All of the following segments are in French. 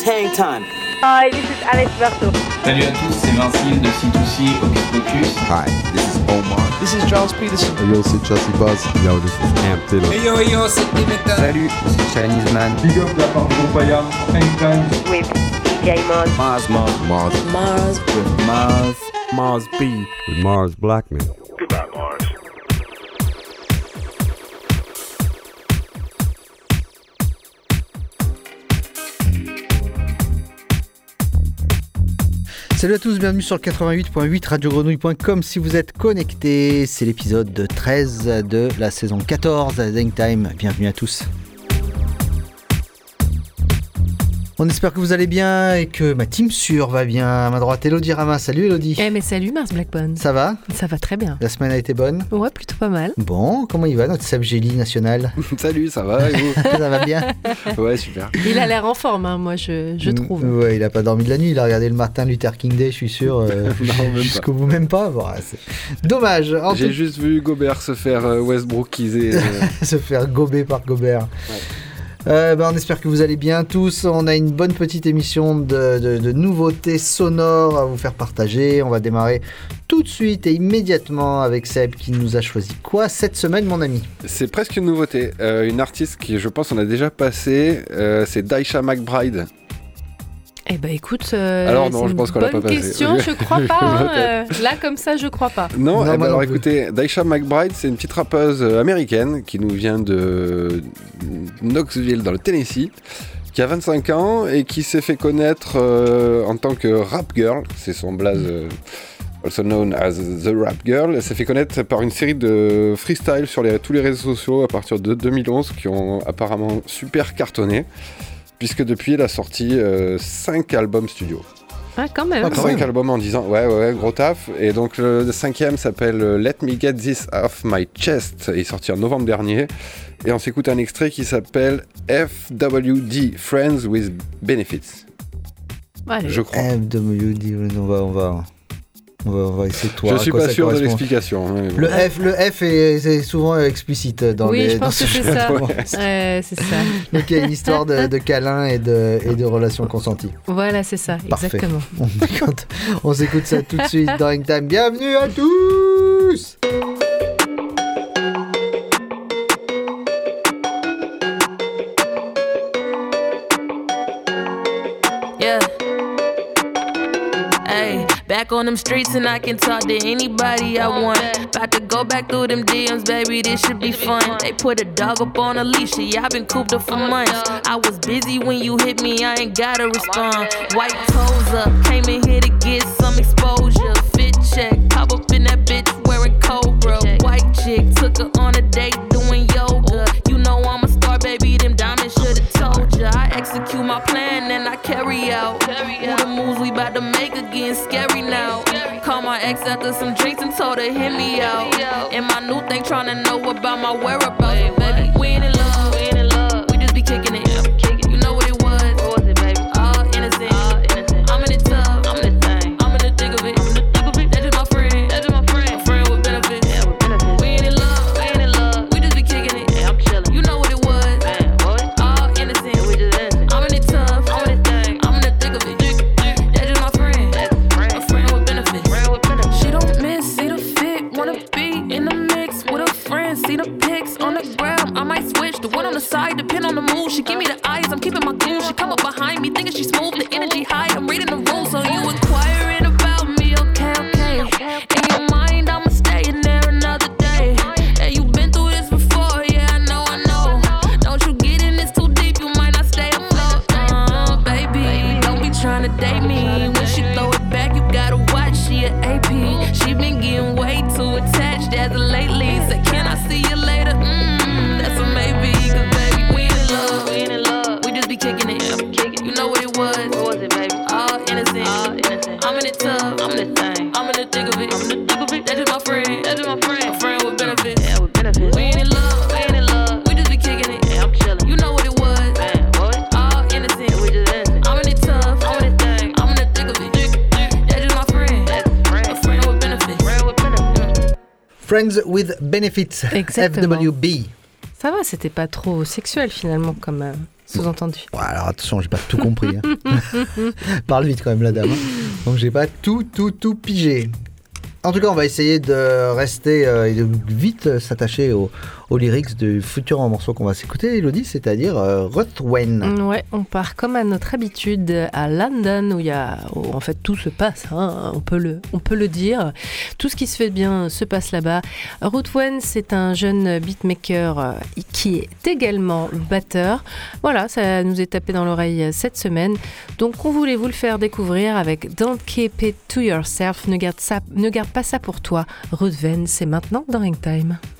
Serious hang time. Hi, this is Alex Berto. Salut à tous, c'est Vincile de C2C Hocus Pocus. Hi, this is Omar. This is Charles Peterson. Yo, c'est Chelsea Buzz. Yo, this is Cam Taylor. Hey yo, yo, c'est Dimitra. Salut, c'est Chinese Man. Big up la part de Compaya. Anytime. With DJ Mars. Mars, Mars, Mars. Mars. With Mars. Mars B. With Mars Blackman. Salut à tous, bienvenue sur le 88.8 radiogrenouille.com si vous êtes connectés. C'est l'épisode 13 de la saison 14 à Time. Bienvenue à tous. On espère que vous allez bien et que ma team sûre va bien. À ma droite, Elodie Rama. Salut Elodie. Eh mais salut Mars Blackbone. Ça va? Ça va très bien. La semaine a été bonne? Ouais, plutôt pas mal. Bon, comment il va notre Seb Gély national? Salut, ça va et vous? Ça va bien? Ouais, super. Il a l'air en forme, hein, moi je, je trouve. Ouais, il a pas dormi de la nuit, il a regardé le Martin Luther King Day, je suis sûr. euh, Non, même Jusqu'au bout, même pas. Bon, Dommage. En J'ai tout- juste vu Gobert se faire euh, Westbrookiser. euh, se faire gober par Gobert. Euh, ben, on espère que vous allez bien tous. On a une bonne petite émission de, nouveautés sonores à vous faire partager. On va démarrer tout de suite et immédiatement avec Seb qui nous a choisi quoi cette semaine, mon ami C'est presque une nouveauté. Euh, une artiste qui, je pense, on a déjà passé, euh, c'est Daisha McBride. Eh ben écoute, euh, Alors non, je pense qu'on l'a bonne pas passé. question, je crois pas. hein, euh, là comme ça, je crois pas. Non, Non, eh ben non alors plus. écoutez, Daisha McBride, c'est une petite rappeuse euh, américaine qui nous vient de Knoxville, dans le Tennessee, qui a 25 ans et qui s'est fait connaître euh, en tant que rap girl. C'est son blaze. euh, Also known as The Rap Girl, elle s'est fait connaître par une série de freestyle sur les- tous les réseaux sociaux à partir de 2011 qui ont apparemment super cartonné, puisque depuis elle a sorti 5 albums studio. Ah, quand même. Ah, quand 5 même. albums en 10 ans, ouais, ouais, ouais, gros taf. Et donc le, le cinquième s'appelle euh, Let Me Get This Off My Chest. Il est sorti en novembre dernier. Et on s'écoute un extrait qui s'appelle FWD, Friends with Benefits. Allez. Je crois. FWD, on va, on va, on va, on va essayer de trouver Je suis pas sûr de l'explication. hein, bon. Le F, le F est, c'est souvent explicite dans oui, les. je dans pense que c'est ça. Ouais, c'est ça. Donc il y a une histoire de, de câlin et de, et de relations consenties. Voilà, c'est ça, Parfait. exactement. On, écoute- on s'écoute ça tout de suite dans Time. Bienvenue à tous Yeah. Hey, back on them streets and I can talk to anybody I want. About to go back through them DMs, baby, this should be fun. They put a dog up on a leash, yeah, I've been cooped up for months. I was busy when you hit me, I ain't gotta respond. White toes up, came in here to get some exposure. Fit check, pop up in that bitch my plan and I carry out. Who the moves we about to make again scary now. Call my ex after some drinks and told her hit me out. And my new thing tryna know about my whereabouts. Baby, we ain't in I'm in the thing. I'm in the thick of it. I'm in the thick of it. That's just my friend. That's just my friend. A friend with benefits. Yeah, with benefits. We ain't in love. We ain't in love. We just be kicking it. Yeah, I'm chilling. You know what it was? Man, what? All innocent. We just innocent. I'm in the tub. I'm in the thing. I'm in the thick of it. That's just my friend. That's a friend. A friend with benefits. Friend with benefits. Friends with Benefits, Exactement. FWB. Ça va, c'était pas trop sexuel finalement comme euh, sous-entendu. Alors attention, j'ai pas tout compris. hein. Parle vite quand même la dame. hein. Donc j'ai pas tout, tout, tout pigé. En tout cas, on va essayer de rester euh, et de vite s'attacher aux, aux lyrics du futur morceau qu'on va s'écouter, Elodie, c'est-à-dire euh, Ruthwen. Ouais, on part comme à notre habitude à London où il y a, en fait tout se passe, hein, on, peut le, on peut le dire. Tout ce qui se fait bien se passe là-bas. Ruthwen, c'est un jeune beatmaker euh, qui est également batteur. Voilà, ça nous est tapé dans l'oreille euh, cette semaine. Donc on voulait vous le faire découvrir avec Don't Keep It To Yourself. Ne garde, ça, ne garde pas ça pour toi. Ruthven, c'est maintenant dans Ringtime. Keeping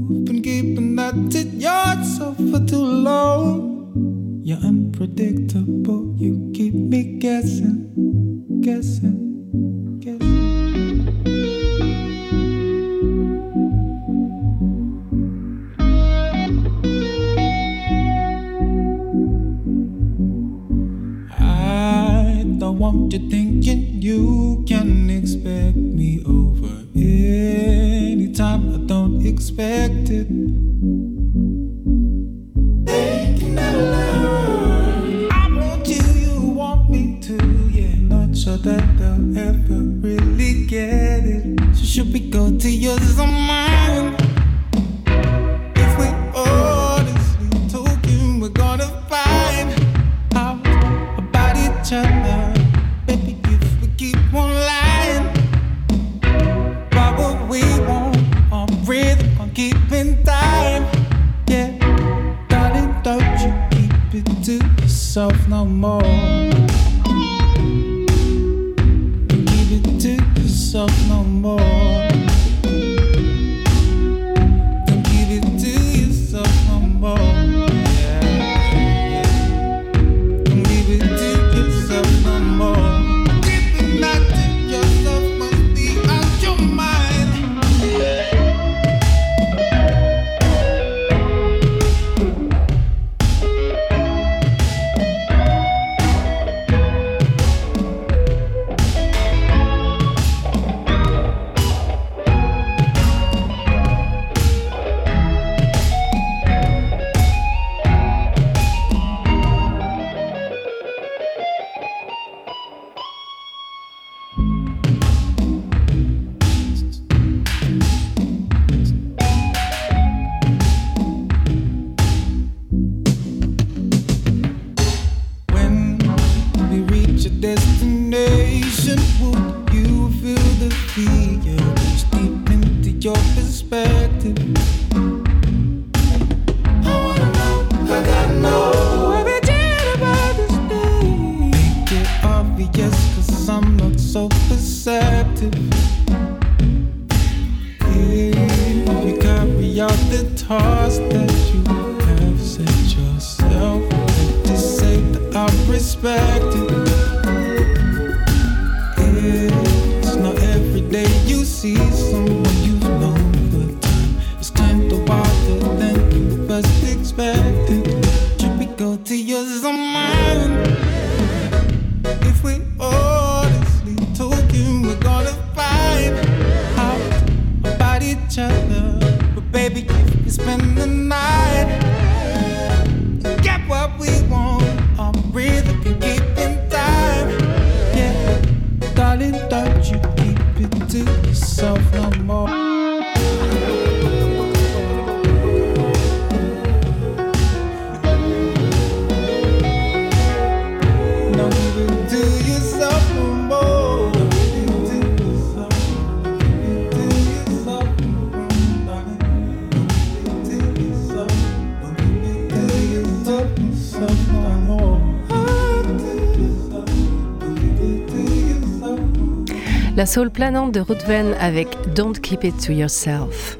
been keeping that to yourself for too long. You're unpredictable. You keep me guessing, guessing, La soul planante de Ruthven avec Don't Keep It To Yourself.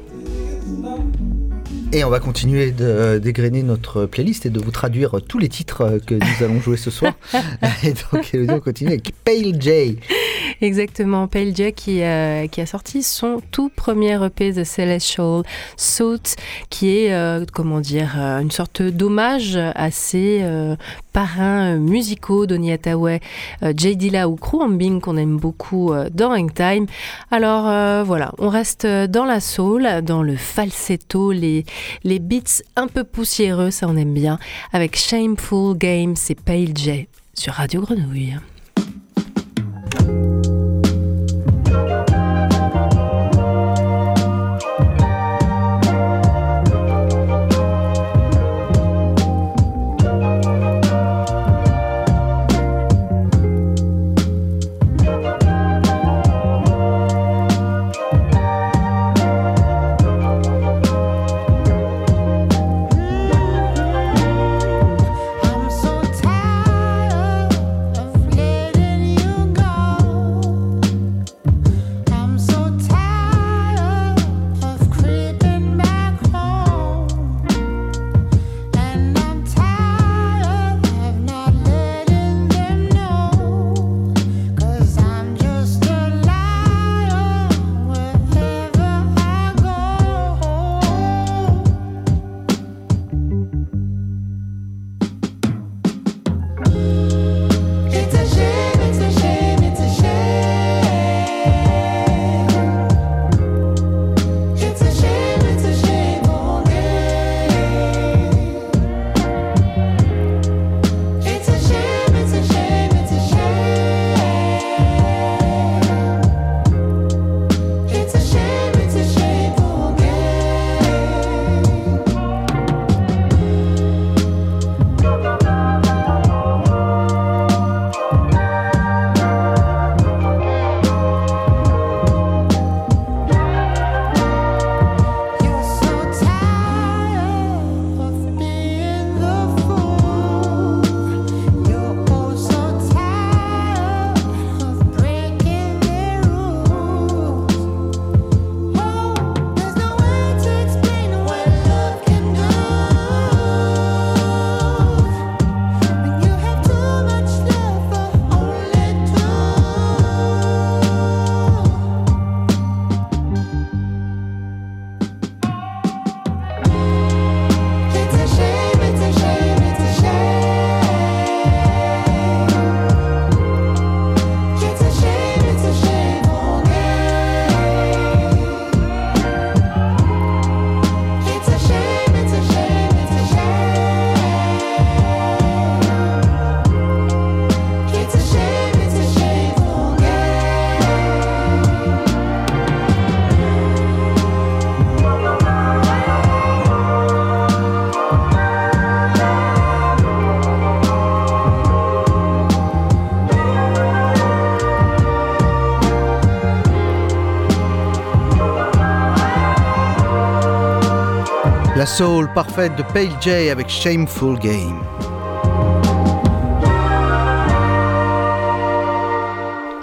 Et on va continuer de euh, dégrainer notre playlist et de vous traduire tous les titres euh, que nous allons jouer ce soir. et donc, euh, on continue avec Pale Jay. Exactement, Pale J qui, euh, qui a sorti son tout premier EP The Celestial Suit, qui est, euh, comment dire, euh, une sorte d'hommage à euh, parrains musicaux d'Oni Hathaway, euh, J. Dilla ou Kruambing qu'on aime beaucoup dans Hangtime. Alors euh, voilà, on reste dans la soul, dans le falsetto, les, les beats un peu poussiéreux, ça on aime bien, avec Shameful Game, c'est Pale J sur Radio Grenouille. I'm La soul parfaite de Pale J avec Shameful Game.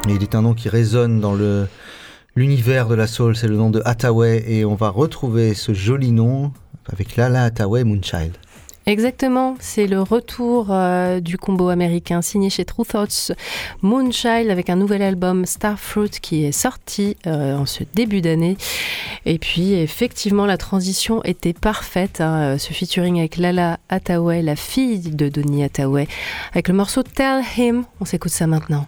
Il est un nom qui résonne dans l'univers de la soul, c'est le nom de Hathaway et on va retrouver ce joli nom avec Lala Hathaway Moonchild. Exactement, c'est le retour euh, du combo américain signé chez True Thoughts Moonchild avec un nouvel album Starfruit qui est sorti euh, en ce début d'année. Et puis effectivement la transition était parfaite, hein, euh, ce featuring avec Lala Hathaway, la fille de Donny Hathaway, avec le morceau Tell Him. On s'écoute ça maintenant.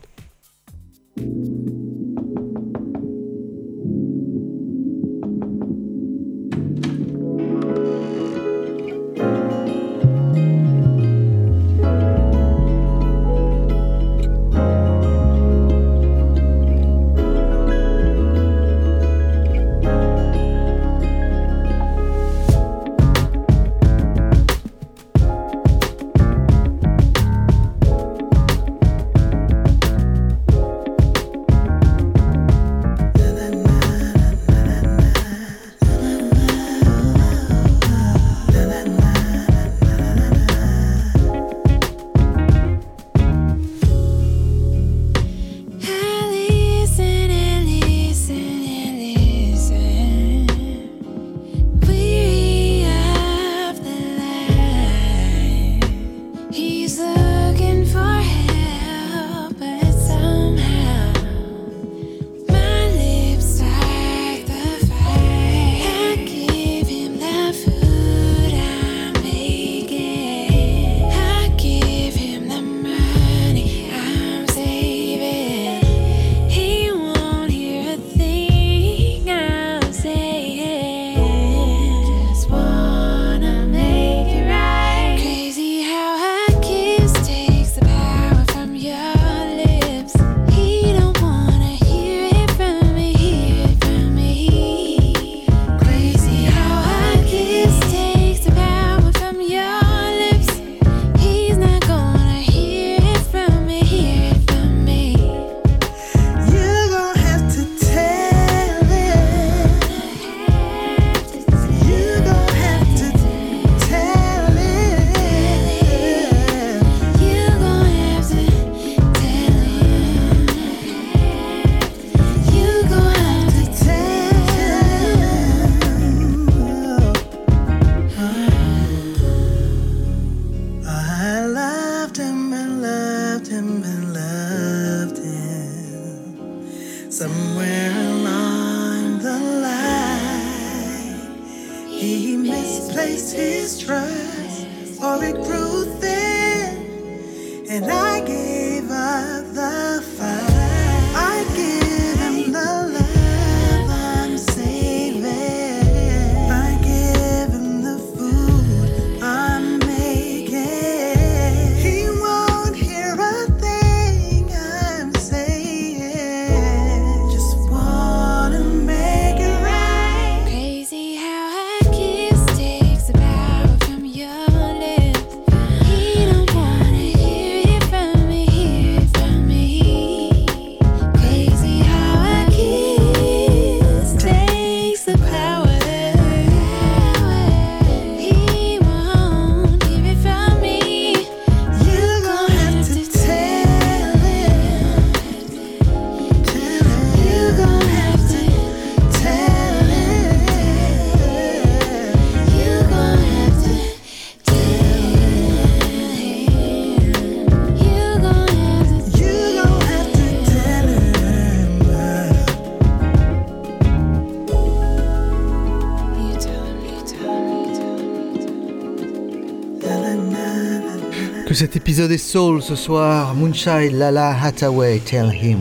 cet épisode est soul ce soir. Moonshine Lala Hathaway, Tell Him.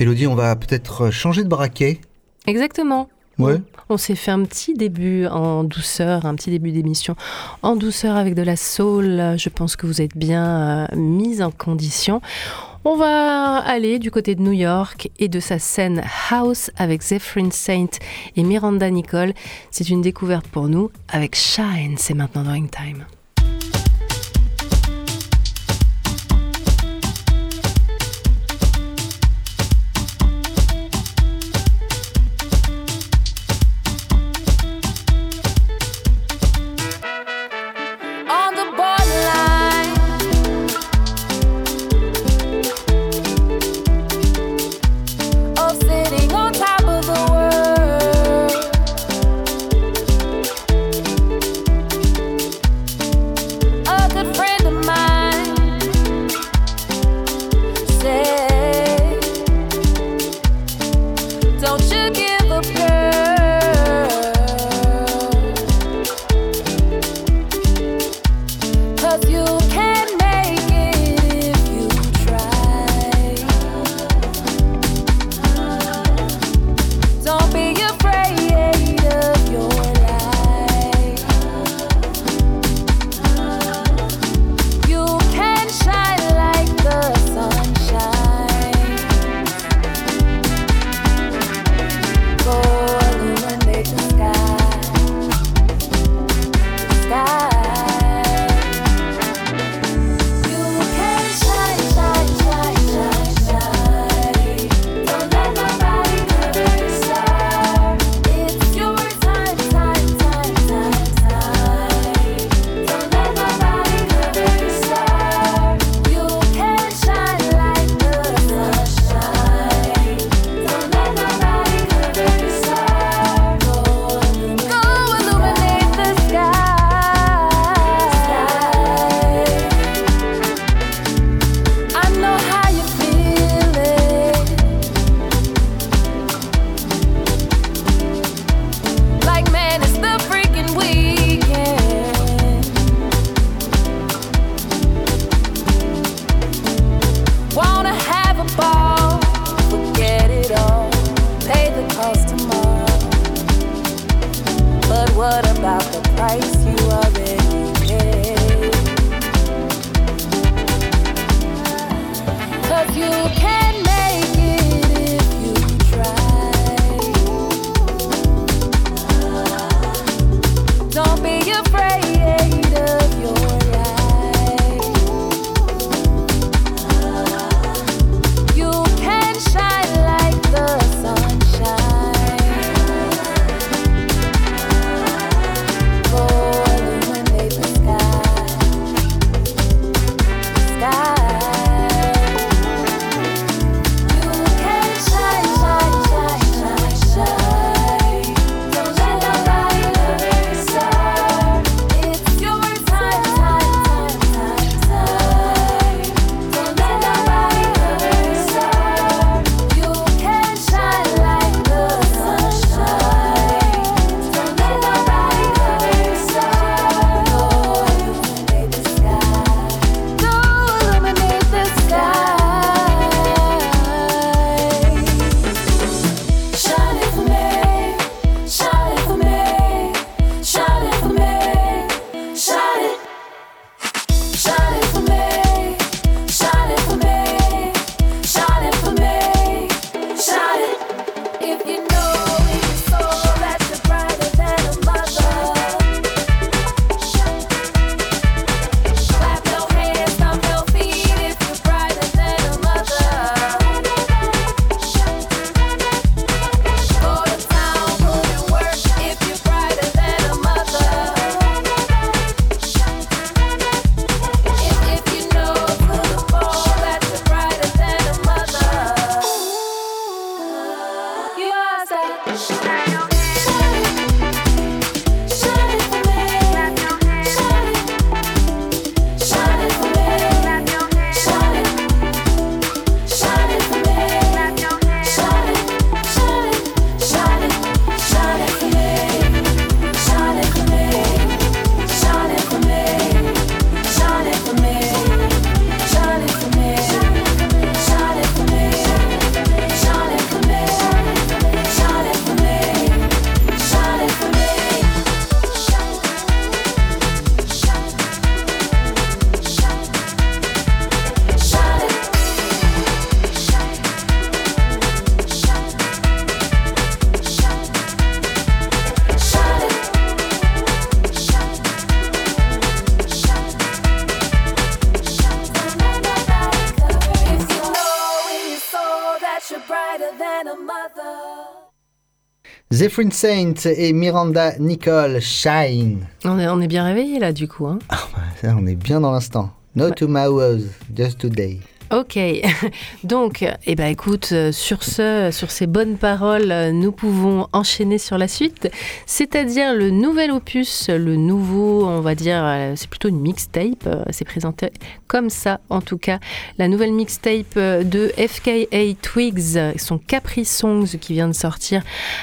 Elodie, on va peut-être changer de braquet. Exactement. Ouais. On s'est fait un petit début en douceur, un petit début d'émission en douceur avec de la soul. Je pense que vous êtes bien euh, mise en condition. On va aller du côté de New York et de sa scène House avec Zephyrin Saint et Miranda Nicole. C'est une découverte pour nous avec Shine, c'est maintenant dans Time. Zephyrin Saint et Miranda Nicole Shine. On est, on est bien réveillé là du coup. Hein. Ça, on est bien dans l'instant. No tomorrows, just today. Ok, donc, eh ben, écoute, euh, sur, ce, sur ces bonnes paroles, euh, nous pouvons enchaîner sur la suite, c'est-à-dire le nouvel opus, le nouveau, on va dire, euh, c'est plutôt une mixtape, c'est présenté comme ça en tout cas, la nouvelle mixtape de FKA Twigs, son Capri Songs qui vient de sortir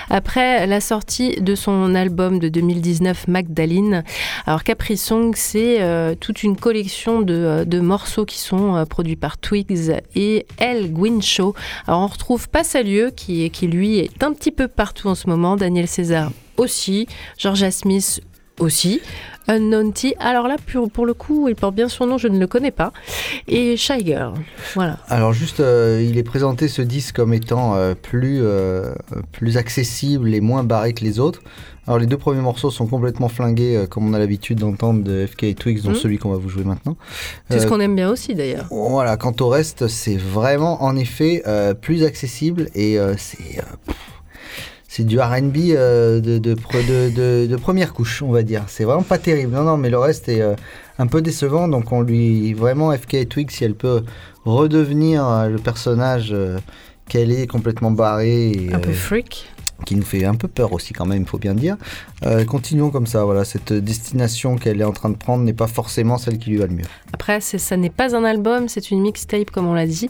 après la sortie de son album de 2019 Magdalene. Alors Capri Song, c'est toute une collection de, morceaux qui sont produits par Twigs et El Guincho. Alors on retrouve Passalieu qui, qui lui est un petit peu partout en ce moment, Daniel César aussi, Georgia Smith aussi. Unknown T. Alors là, pour, pour le coup, il porte bien son nom, je ne le connais pas. Et Shy Girl. Voilà. Alors juste, euh, il est présenté ce disque comme étant euh, plus, euh, plus accessible et moins barré que les autres. Alors les deux premiers morceaux sont complètement flingués, euh, comme on a l'habitude d'entendre de FK Twigs, dont Mhm. celui qu'on va vous jouer maintenant. C'est ce Euh, qu'on aime bien aussi d'ailleurs. Voilà, quant au reste, c'est vraiment en effet euh, plus accessible et c'est c'est du R&B de, de, pre- de, de- de première couche, on va dire. C'est vraiment pas terrible. Non, non, mais le reste est un peu décevant. Donc on lui vraiment FK Twig si elle peut redevenir le personnage qu'elle est complètement barrée et, Un peu freak. Qui nous fait un peu peur aussi quand même, il faut bien le dire. Euh, continuons comme ça. Voilà, cette destination qu'elle est en train de prendre n'est pas forcément celle qui lui va le mieux. Après, ça n'est pas un album, c'est une mixtape, comme on l'a dit.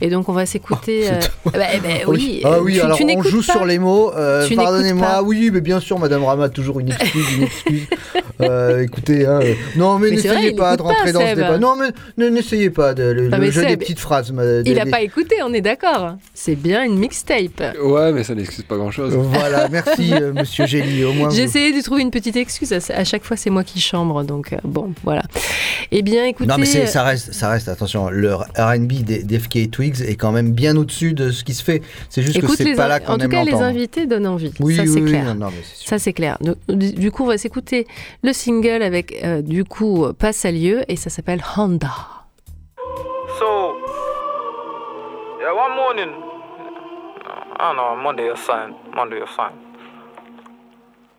Et donc, on va s'écouter. Oh, euh, bah, bah, oui, Ah oui, tu- alors tu on joue pas sur les mots. euh, Pardonnez-moi. pas. Oui, mais bien sûr, Madame Rama a toujours une excuse, une excuse. Euh, écoutez, hein, euh, non, mais, n'essayez pas de pas, rentrer dans ce débat. Non, mais ne- n'essayez pas de, le, Non, le jeu des petites phrases. des- Il n'a des- pas écouté, on est d'accord. C'est bien une mixtape. Ouais, mais ça n'excuse pas grand-chose. Voilà, merci, euh, Monsieur Gély. Au moins, J'ai vous- essayé de trouver une petite excuse. À, à chaque fois, c'est moi qui chambre. Donc, euh, bon, voilà. Eh bien, écoutez. Non, mais c'est- ça reste, ça reste, attention, le RB des, des FK Twigs est quand même bien au-dessus de ce qui se fait. C'est juste que Écoute, c'est les pas là qu'on en tout aime cas, les invités donnent envie. Oui, ça, oui, c'est oui, clair. non, non, mais c'est sûr. ça, c'est clair. Donc, Du, coup, on va s'écouter le single avec, euh, du coup, euh, Passe à lieu et ça s'appelle Honda. So, yeah, one morning, I don't know, Monday or something, Monday or something.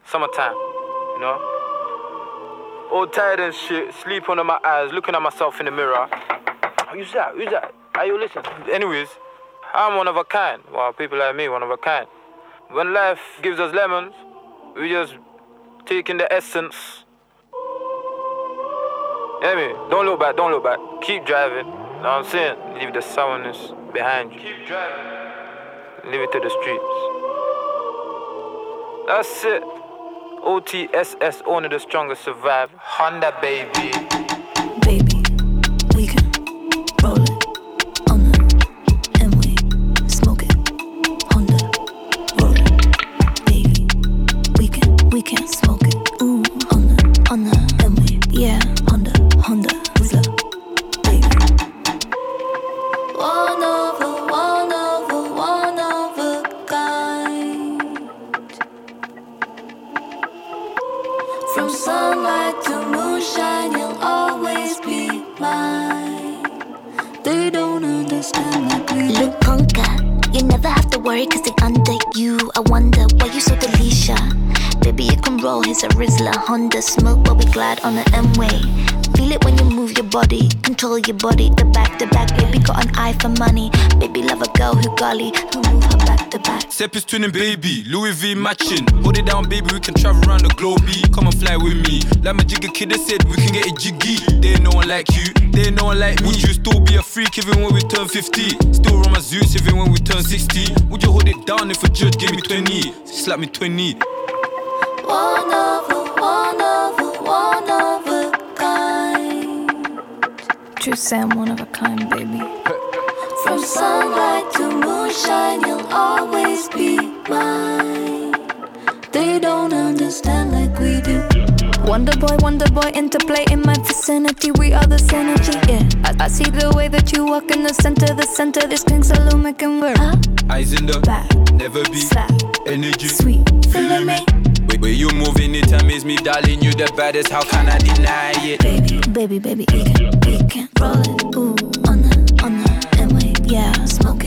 Summertime, you know? All tired and shit, sleep under my eyes, looking at myself in the mirror. Who's that? Who's that? Are you listening? Anyways, I'm one of a kind. Well, people like me, one of a kind. When life gives us lemons, we just take in the essence. Yeah, me. Don't look back, don't look back. Keep driving. You Know what I'm saying? Leave the sourness behind you. Keep driving. Leave it to the streets. That's it. OTSS, only the strongest survive. Honda, baby. Body, control your body, the back to back. Baby, got an eye for money. Baby, love a girl who golly, who move her back to back. Step is twinning, baby. Louis V matching. Hold it down, baby. We can travel around the globe. B. Come and fly with me. Like my jigger kid, they said we can get it jiggy. They ain't no one like you. They ain't no one like me. Would you still be a freak even when we turn 50? Still run my Zeus even when we turn 60? Would you hold it down if a judge gave me 20? Slap me 20. One of one of one of a kind. True Sam, one of a kind, baby. From sunlight to moonshine, you'll always be mine. They don't understand like we do. Wonder boy, wonder boy, interplay in my vicinity. We are the synergy, yeah. I, I see the way that you walk in the center, the center. This king saloon making work. Eyes in the back, never be energy. Sweet, feeling me. Wait, where you moving it amaze me, darling. You the baddest. How can I deny it? Baby, baby, baby, we can, we can roll it. Ooh, on the, on the, and we, yeah, smoke it.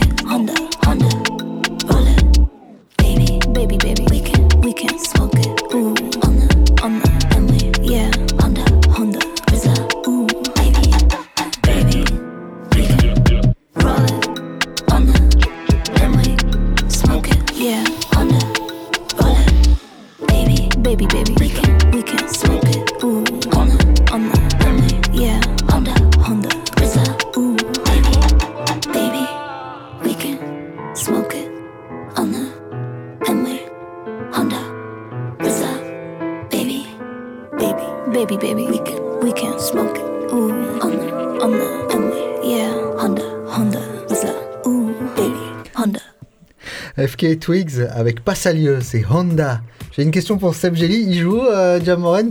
Honda, Honda, roll it. Twigs avec Passalieu, c'est Honda. J'ai une question pour Seb Jelly, il joue euh, Jam Morant?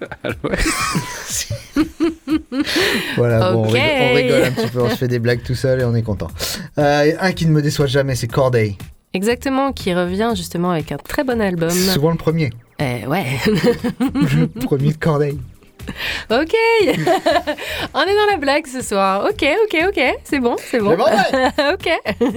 Voilà, bon, on, rigole, on rigole un petit peu, on se fait des blagues tout seul et on est content. Euh, un qui ne me déçoit jamais, c'est Corday. Exactement, qui revient justement avec un très bon album. C'est souvent le premier. Eh ouais. le premier de Corday. ok. On est dans la blague ce soir. Ok, ok, ok. C'est bon, c'est bon. C'est bon, ok.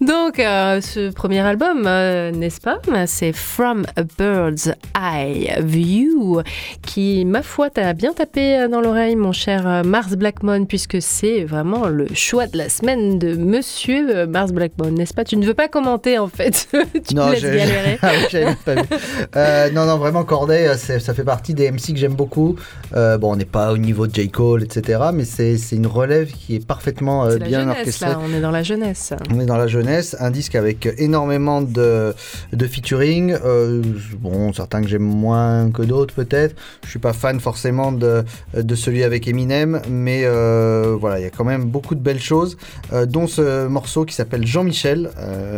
Donc, euh, ce premier album, euh, n'est-ce pas? C'est From a Bird's Eye View, qui, ma foi, t'a bien tapé euh, dans l'oreille, mon cher Mars Blackmon, puisque c'est vraiment le choix de la semaine de Monsieur Mars Blackmon, n'est-ce pas? Tu ne veux pas commenter, en fait. tu me laisses j'ai- galérer. Ah oui, j'avais pas vu. Euh, non, non, vraiment, Corday, ça fait partie des MC que j'aime beaucoup. Euh, bon, on n'est pas au niveau de J. Cole, etc. Mais c'est une relève qui est parfaitement euh, la bien jeunesse, orchestrée. là. On est dans la jeunesse. On est dans la jeunesse, un disque avec énormément de, de featuring. euh, bon, certains que j'aime moins que d'autres peut-être. Je suis pas fan forcément de, de celui avec Eminem, mais voilà, il y a quand même beaucoup de belles choses, dont ce morceau qui s'appelle Jean-Michel.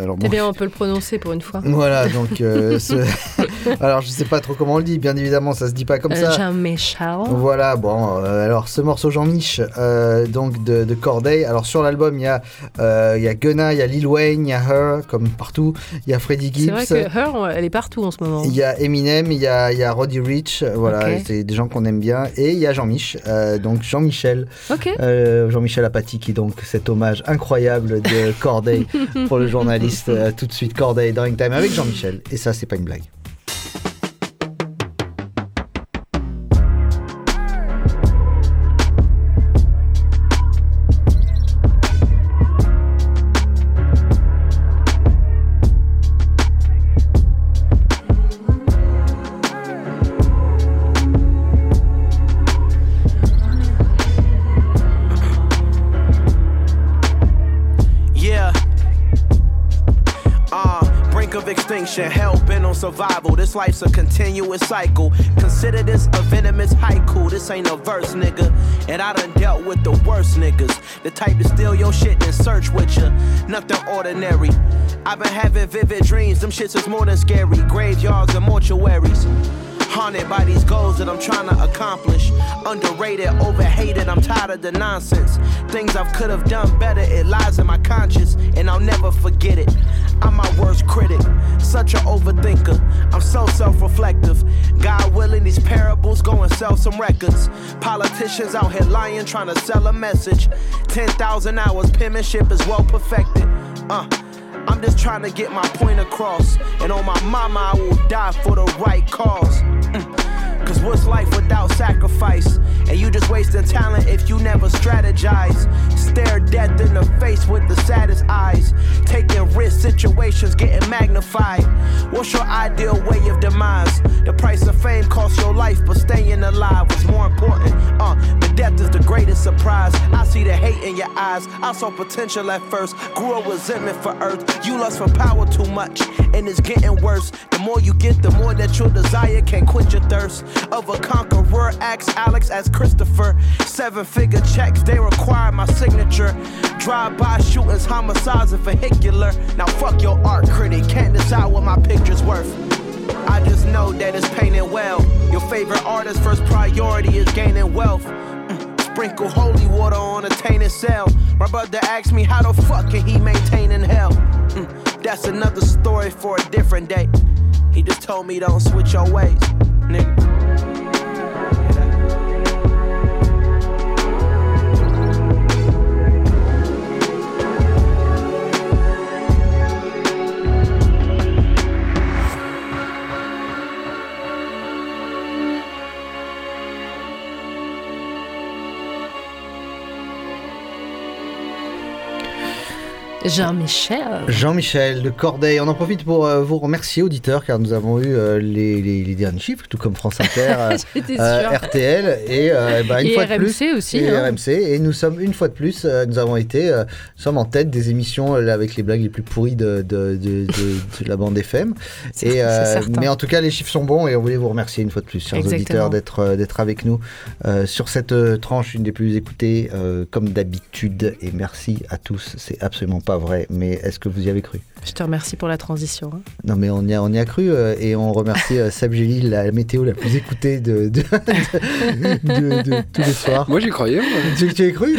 Alors Eh bon, bien, on peut le prononcer pour une fois. voilà, donc ce- alors je sais pas trop comment on le dit, bien évidemment, ça se dit pas comme ça. Jean-Michel. Voilà, bon, euh, alors ce morceau Jean-Mich, euh, donc de, de Corday. Alors sur l'album, il y a, euh, il y a Gunna, il y a Lil Wayne, il y a Her, comme partout, il y a Freddie C'est Gibbs. vrai que Her, elle est partout en ce moment. Il y a Eminem, il y a, il y a Roddy Rich, euh, voilà, c'est des gens qu'on aime bien. Et il y a Jean-Mich, donc Jean-Michel, Jean-Michel Apathy, qui donc cet hommage incroyable de Corday pour le journaliste. tout de suite Corday During Time avec Jean-Michel. Et ça, c'est pas une blague. Life's a continuous cycle. Consider this a venomous haiku. This ain't a verse, nigga. And I done dealt with the worst niggas. The type to steal your shit and search with ya. Nothing ordinary. I've been having vivid dreams. Them shits is more than scary. Graveyards and mortuaries. Haunted by these goals that I'm trying to accomplish. Underrated, overhated, I'm tired of the nonsense. Things I could have done better, it lies in my conscience, and I'll never forget it. I'm my worst critic, such an overthinker. I'm so self reflective. God willing, these parables go and sell some records. Politicians out here lying, trying to sell a message. 10,000 hours, penmanship is well perfected. Uh, I'm just trying to get my point across. And on my mama, I will die for the right cause. Mm. Cause what's life without sacrifice? And you just wasting talent if you never strategize. Stare death in the face with the saddest eyes. Taking risk situations getting magnified. What's your ideal way of demise? The price of fame costs your life, but staying alive was more important. Uh, the death is the greatest surprise. I see the hate in your eyes. I saw potential at first. Grew a resentment for earth. You lust for power too much, and it's getting worse. The more you get, the more that your desire can quench your thirst. Of a conqueror, ask Alex as Christopher. Seven figure checks, they require my signature. Drive by shootings, homicides, and vehicular. Now fuck your art critic, can't decide what my picture's worth. I just know that it's painted well. Your favorite artist's first priority is gaining wealth. Mm, Sprinkle holy water on a tainted cell. My brother asked me how the fuck can he maintain in hell. Mm, That's another story for a different day. He just told me don't switch your ways, nigga. Jean-Michel. Jean-Michel de Corday, on en profite pour euh, vous remercier auditeurs car nous avons eu euh, les, les- les derniers chiffres, tout comme France Inter, euh. RTL et euh, bah, une Et fois de RMC plus aussi, et hein. RMC et nous sommes une fois de plus, nous avons été, nous sommes en tête des émissions avec les blagues les plus pourries de, de, de- de- de la bande FM. Et, mais en tout cas les chiffres sont bons et on voulait vous remercier une fois de plus, chers Exactement. auditeurs, d'être d'être avec nous sur cette tranche, une des plus écoutées comme d'habitude. Et merci à tous, c'est absolument pas pas vrai, mais est-ce que vous y avez cru? Je te remercie pour la transition. hein. Non, mais on y a, on y a cru euh, et on remercie euh, Sab Gély, la météo la plus écoutée de, de, de- de tous les soirs. Moi, j'y croyais. moi. Tu, tu y as cru?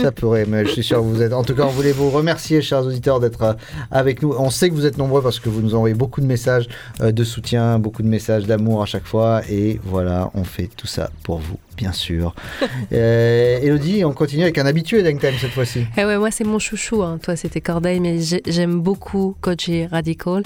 Ça pourrait, mais je suis sûr que vous êtes. En tout cas, on voulait vous remercier, chers auditeurs, d'être euh, avec nous. On sait que vous êtes nombreux parce que vous nous envoyez beaucoup de messages euh, de soutien, beaucoup de messages d'amour à chaque fois. Et voilà, on fait tout ça pour vous, bien sûr. Euh, Elodie, on continue avec un habitué d'Hangtime cette fois-ci. Eh ouais, moi c'est mon chouchou. hein. Toi c'était Corday, mais j'ai- j'aime beaucoup Koji Radical,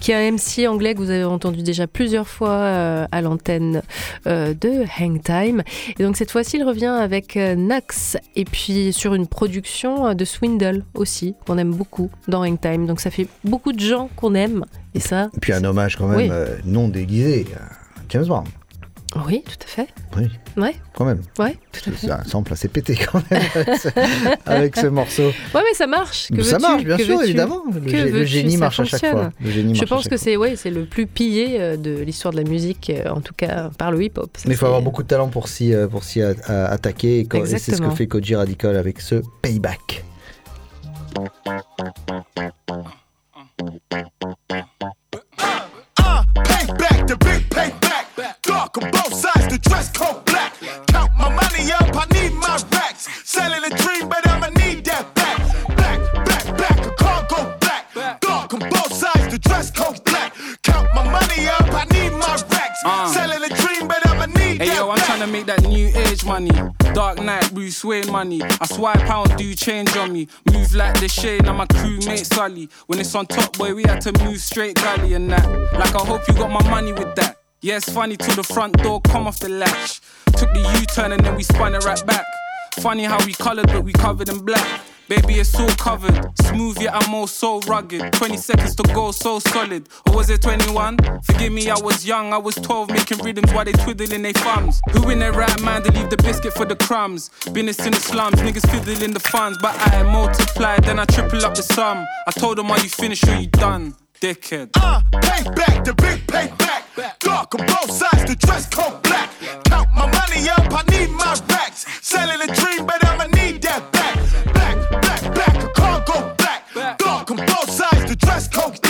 qui est un MC anglais que vous avez entendu déjà plusieurs fois euh, à l'antenne euh, de Hangtime. Et donc cette fois-ci, il revient avec euh, Nox et puis sur une production euh, de Swindle aussi, qu'on aime beaucoup dans Hangtime. Donc ça fait beaucoup de gens qu'on aime. Et ça, Et puis un hommage quand même Oui. non déguisé à James Brown. Oui, tout à fait. Oui, Ouais, quand même. ouais, tout à fait. C'est un sample assez pété quand même avec ce, avec ce morceau. Ouais, mais ça marche. Que Ça marche, bien Que sûr, évidemment. Le, génie Ça marche à chaque fois. Le génie Je pense que c'est ouais, c'est le plus pillé euh, de l'histoire de la musique, euh, en tout cas par le hip-hop. Ça, Mais il faut avoir beaucoup de talent pour s'y euh, pour s'y attaquer. Et, et c'est ce que fait Koji Radical avec ce payback. On both sides, the dress code black. Count my money up, I need my racks. Selling a dream, but I'ma need that back. Back, back, back, a car go black. Dark on both sides, the dress code black. Count my money up, I need my racks. Uh. Selling a dream, but I'ma need Hey that yo, I'm back. trying to make that new age money. Dark Knight, Bruce Wayne money. I swipe pound, do change on me. Move like the Shane, and my crewmate Sully. When it's on top, boy, we had to move straight gully and that. Like I hope you got my money with that. Yeah, it's funny till the front door come off the latch. Took the U-turn and then we spun it right back. Funny how we colored, but we covered in black. Baby, it's all covered. Smooth, yet I'm all so rugged. 20 seconds to go, so solid. Or was it 21? Forgive me, I was young. I was 12, making rhythms while they twiddling their thumbs. Who in their right mind to leave the biscuit for the crumbs? Business in the slums, niggas fiddling the funds. But I multiply, then I triple up the sum. I told them, are you finished or you done? Dickhead. Uh, payback, the big payback. Dark on both sides, the dress code black. Count my money up, I need my racks. Selling a dream, but I'ma need that back. Back, back, back, a car go black. Dark on both sides, the dress code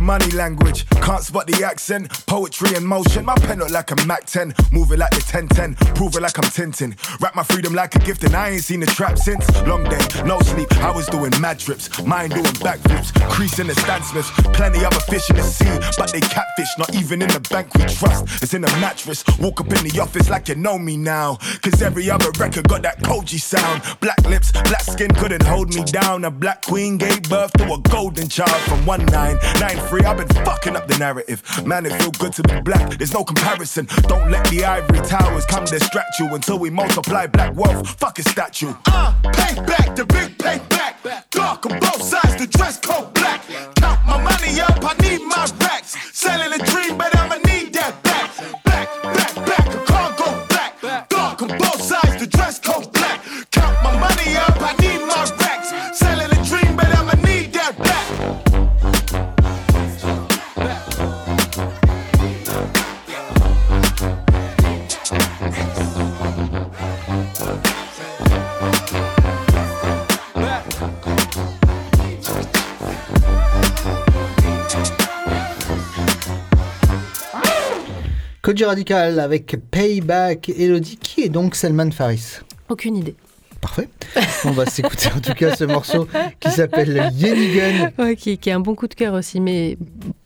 Money language, can't spot the accent. Poetry in motion, my pen look like a Mac 10. Move it like the 1010, prove it like I'm Tintin. Wrap my freedom like a gift, and I ain't seen the trap since. Long day, no sleep, I was doing mad trips. mind doing backflips, creasing the Stan Smiths. Plenty other fish in the sea, but they catfish, not even in the bank we trust. It's in a mattress. Walk up in the office like you know me now. Cause every other record got that Koji sound. Black lips, black skin couldn't hold me down. A black queen gave birth to a golden child from 1993. I've been fucking up the narrative. Man, it feel good to be black. There's no comparison. Don't let the ivory towers come distract you until we multiply black wealth. Fuck a statue. Uh, payback, the big payback. Dark on both sides, the dress code black. Count my money up, I need my racks. Selling a dream, but I'ma need Radical avec Payback. Elodie, qui est donc Selman Faris? Aucune idée. Parfait. On va s'écouter en tout cas ce morceau qui s'appelle Yenigun. Ouais, qui, qui est un bon coup de cœur aussi, mais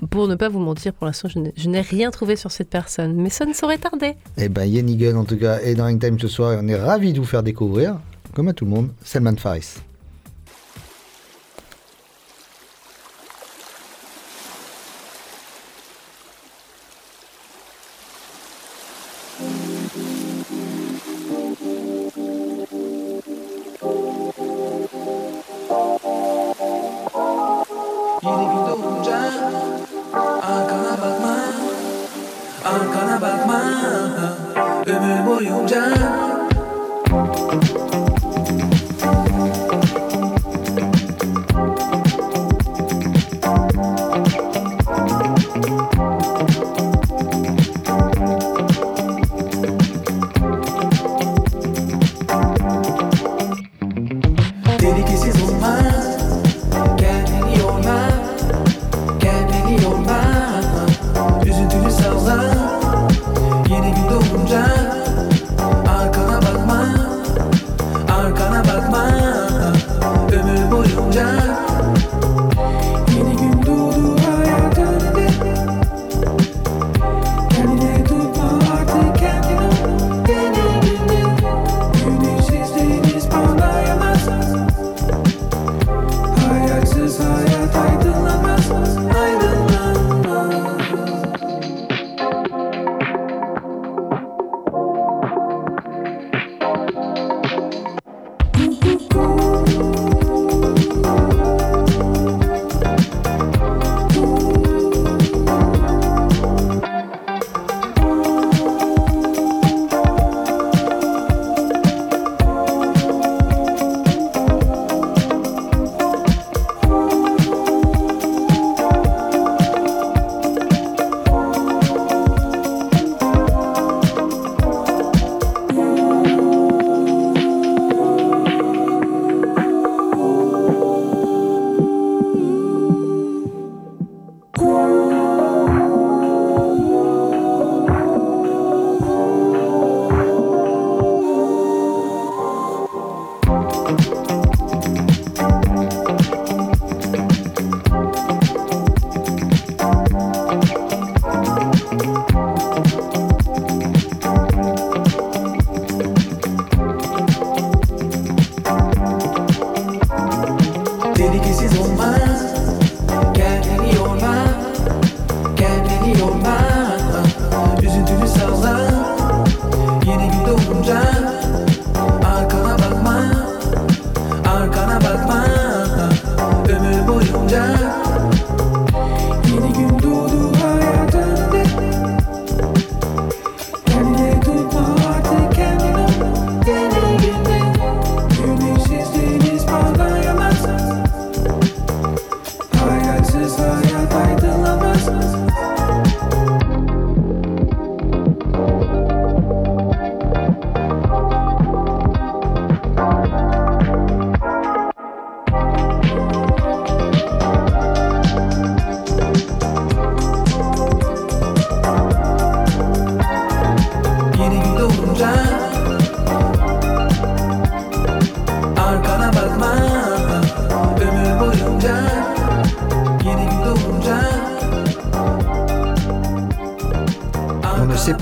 pour ne pas vous mentir, pour l'instant, je n'ai- rien trouvé sur cette personne. Mais ça ne saurait tarder. Eh ben Yenigun en tout cas est dans Hangtime ce soir et on est ravis de vous faire découvrir, comme à tout le monde, Selman Faris.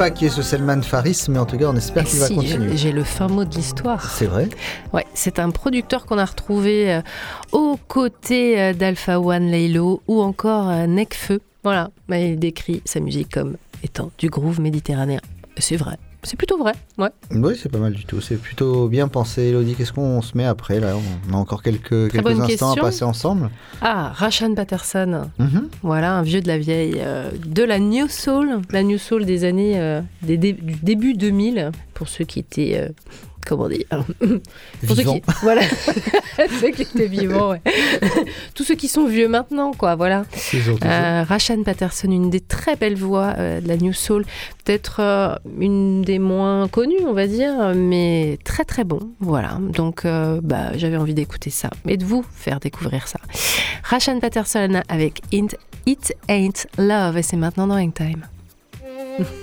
Pas qui est ce Selman Faris, mais en tout cas, on espère qu'il va continuer. j'ai- le fin mot de l'histoire. C'est vrai Ouais, c'est un producteur qu'on a retrouvé euh, aux côtés euh, d'Alpha One Laylo ou encore euh, Necfeu. Voilà, mais il décrit sa musique comme étant du groove méditerranéen. C'est vrai, c'est plutôt vrai. Ouais. Oui, c'est pas mal du tout. C'est plutôt bien pensé, Elodie. Qu'est-ce qu'on se met après là? On a encore quelques, quelques instants question. à passer ensemble. Ah, Rashan Patterson. Mhm. Voilà, un vieux de la vieille, euh, de la New Soul, la New Soul des années, euh, des dé- du début 2000, pour ceux qui étaient, euh, comment dire, pour ceux qui, voilà, ceux qui étaient vivants, ouais. tous ceux qui sont vieux maintenant, quoi, voilà. Euh, Rashan Patterson, une des très belles voix euh, de la New Soul, peut-être euh, une des moins connues, on va dire, mais très très bon, voilà. Donc, euh, bah, j'avais envie d'écouter ça et de vous faire découvrir ça. Rashan Patterson avec It, It Ain't Love, et c'est maintenant dans Hangtime. Thank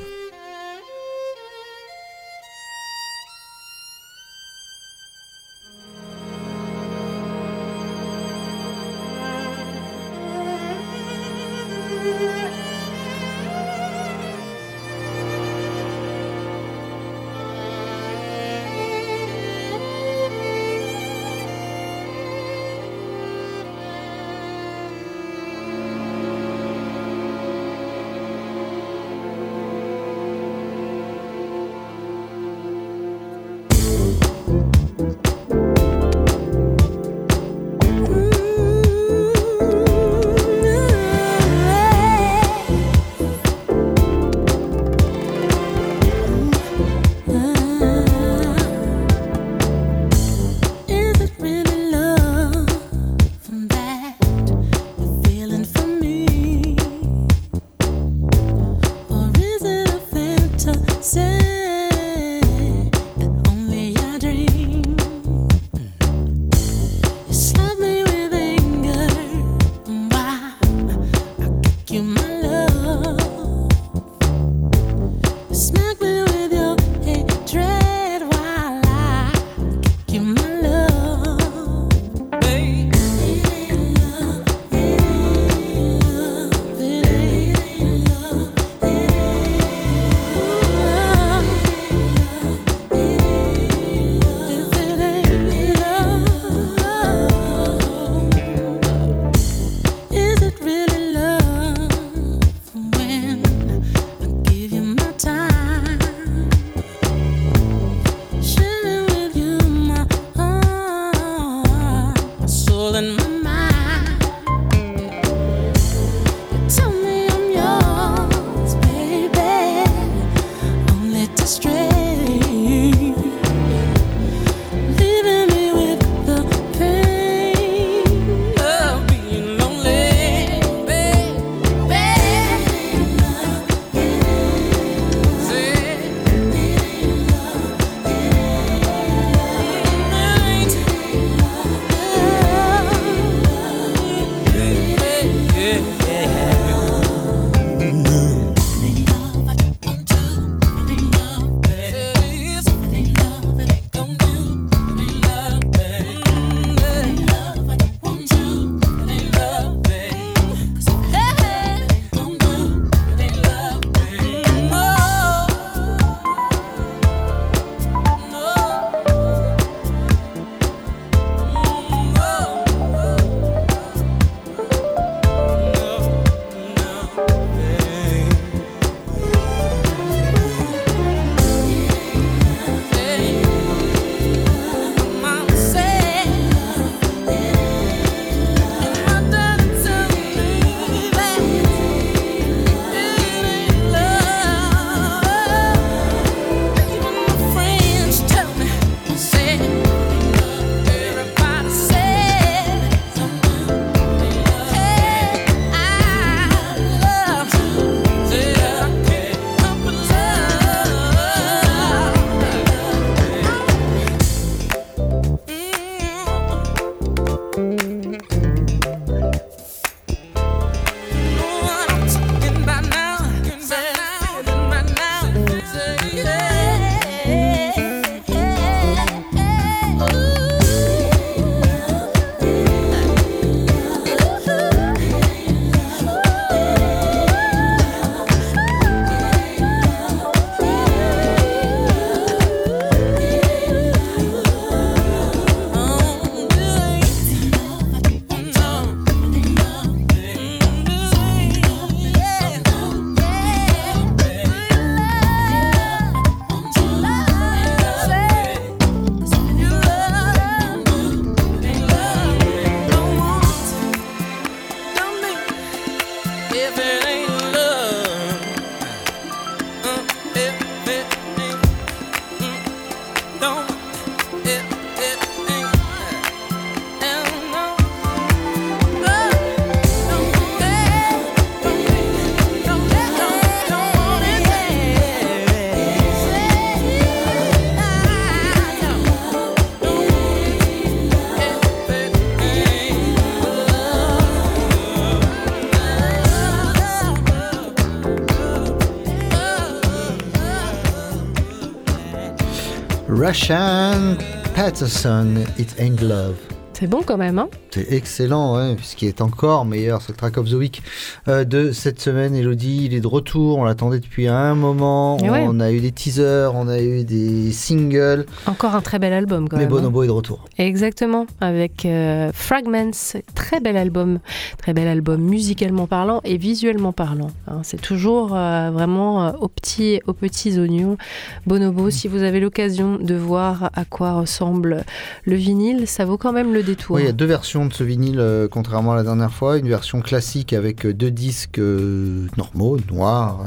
Russian Patterson, It Ain't Love. C'est bon quand même, hein? C'est excellent, ouais, ce qui est encore meilleur, c'est le track of the week de cette semaine. Elodie, il est de retour, on l'attendait depuis un moment. Ouais. On a eu des teasers, on a eu des singles. Encore un très bel album quand Mais même. hein. Bonobo est de retour. Exactement, avec euh, Fragments, très bel album, très bel album musicalement parlant et visuellement parlant. hein. C'est toujours euh, vraiment euh, aux petits, aux petits oignons. Bonobo, si vous avez l'occasion de voir à quoi ressemble le vinyle, ça vaut quand même le détour. Il y a deux versions de ce vinyle, euh, contrairement à la dernière fois. Une version classique avec euh, deux disques euh, normaux, noirs,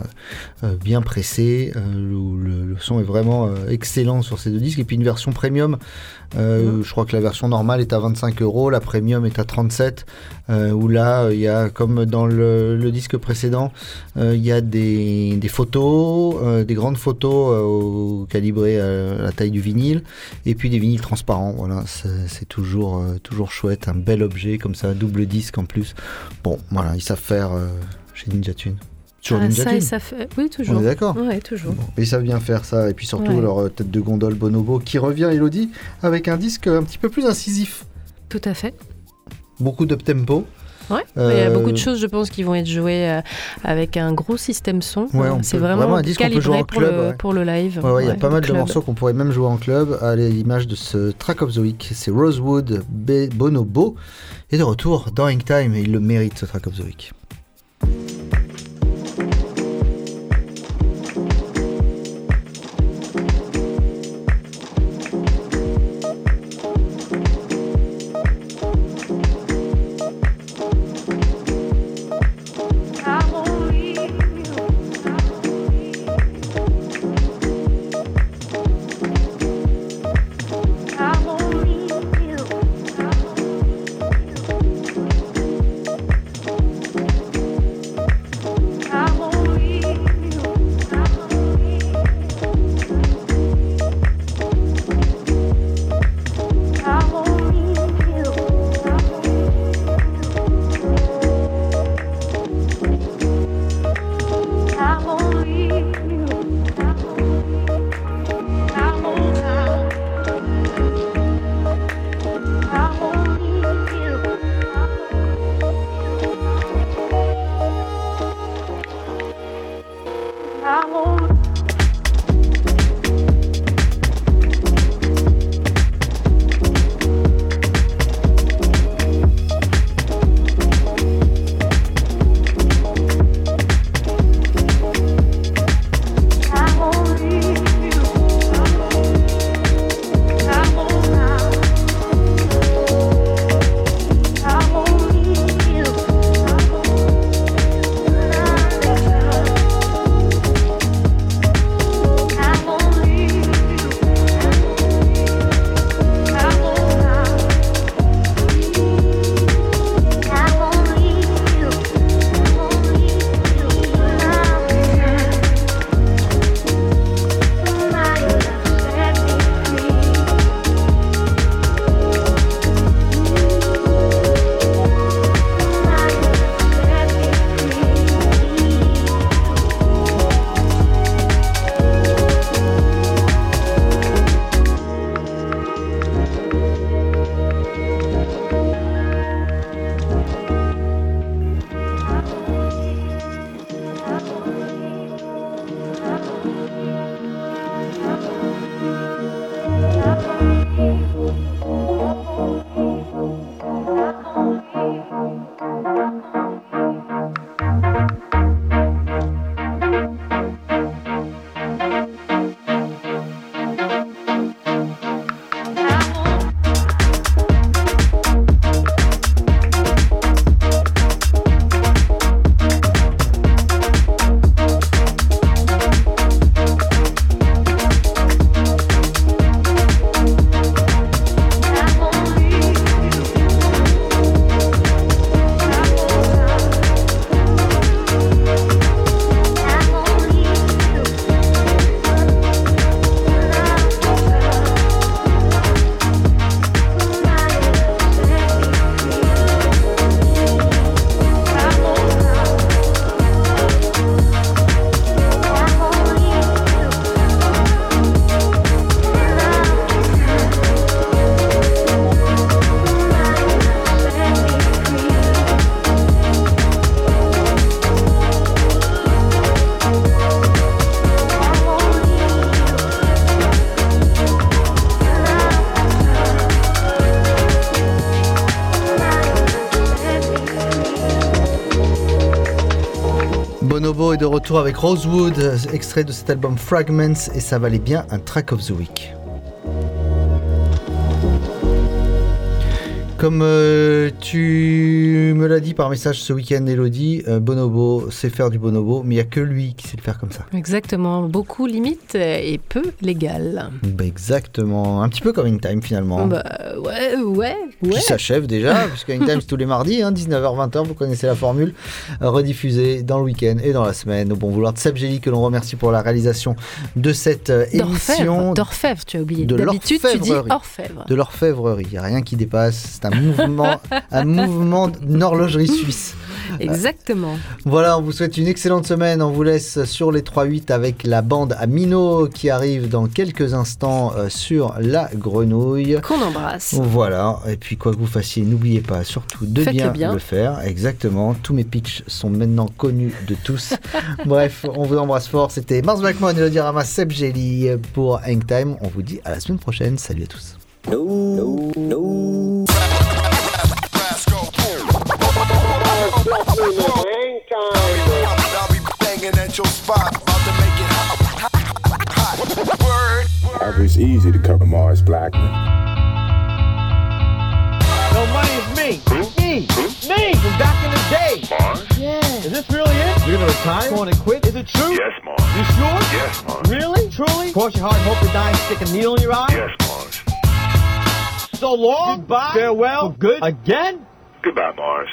euh, euh, bien pressés, où le, le son est vraiment excellent sur ces deux disques. Et puis une version premium, euh, je crois que la version normale est à 25 euros, la premium est à 37, euh, où là, il y a, comme dans le, le disque précédent, il y a des, des photos, des grandes photos calibrées à la taille du vinyle, et puis des vinyles transparents. Voilà, c'est toujours, toujours chouette, un bel objet comme ça, double disque en plus. Bon, voilà, ils savent faire euh, chez Ninja Tune. Sur Ah, Ninja ça, Tune. ça fait... Oui, toujours. On est d'accord Ouais, toujours. Ils savent bien faire ça, et puis surtout Ouais. leur euh, tête de gondole Bonobo qui revient, Elodie, avec un disque un petit peu plus incisif. Tout à fait. Beaucoup d'up tempo. Ouais, il y a Euh, beaucoup de choses, je pense, qui vont être jouées euh, avec un gros système son. Ouais, C'est vraiment, vraiment un disque qu'on peut jouer en pour, club, le, ouais. pour le live. Il y a pas mal de morceaux qu'on pourrait même jouer en club à l'image de ce track of the week. C'est Rosewood Bonobo. Et de retour dans Ink Time, et il le mérite ce track of the week. Retour avec Rosewood, extrait de cet album Fragments, et ça valait bien un track of the week. Comme euh, tu me l'as dit par message ce week-end, Elodie, euh, Bonobo sait faire du bonobo, mais il n'y a que lui qui sait le faire comme ça. Exactement, beaucoup limite et peu légal. Bah, exactement, un petit peu comme In Time finalement. Bah ouais, ouais, ouais. qui s'achève déjà, puisque In Time c'est tous les mardis, hein, 19h-20h, vous connaissez la formule, euh, rediffusée dans le week-end et dans la semaine, au bon vouloir de Seb Gély, que l'on remercie pour la réalisation de cette euh, émission. D'orfèvre, tu as oublié. De D'habitude, tu dis orfèvre. De l'orfèvrerie, il n'y a rien qui dépasse, c'est un mouvement, un mouvement d'une horlogerie suisse. Exactement. Voilà, on vous souhaite une excellente semaine. On vous laisse sur les 3-8 avec la bande Amino qui arrive dans quelques instants euh, sur la grenouille. Qu'on embrasse. Voilà, et puis quoi que vous fassiez, n'oubliez pas surtout de bien, bien. le faire. Exactement, tous mes pitchs sont maintenant connus de tous. Bref, on vous embrasse fort. C'était Mars Blackmon et Elodie Rama Seb Jelly pour Hang Time. On vous dit à la semaine prochaine. Salut à tous. I'll be your spot, about to make it hot, hot, hot. Word. It's easy to cover Mars Blackman. No money is me. Me. Me from back in the day. Mars? Yeah. Is this really it? You're gonna retire? Going to quit? Is it true? Yes, Mars. You sure? Yes, Mars. Really? Truly? Cross your heart and hope to die and stick a needle in your eye? Yes, Mars. So long. Goodbye. Farewell. For good. Again? Goodbye, Mars.